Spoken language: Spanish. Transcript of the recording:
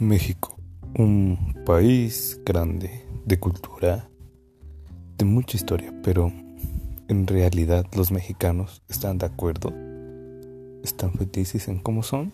México, un país grande, de cultura, de mucha historia, pero en realidad los mexicanos están de acuerdo, están felices en cómo son.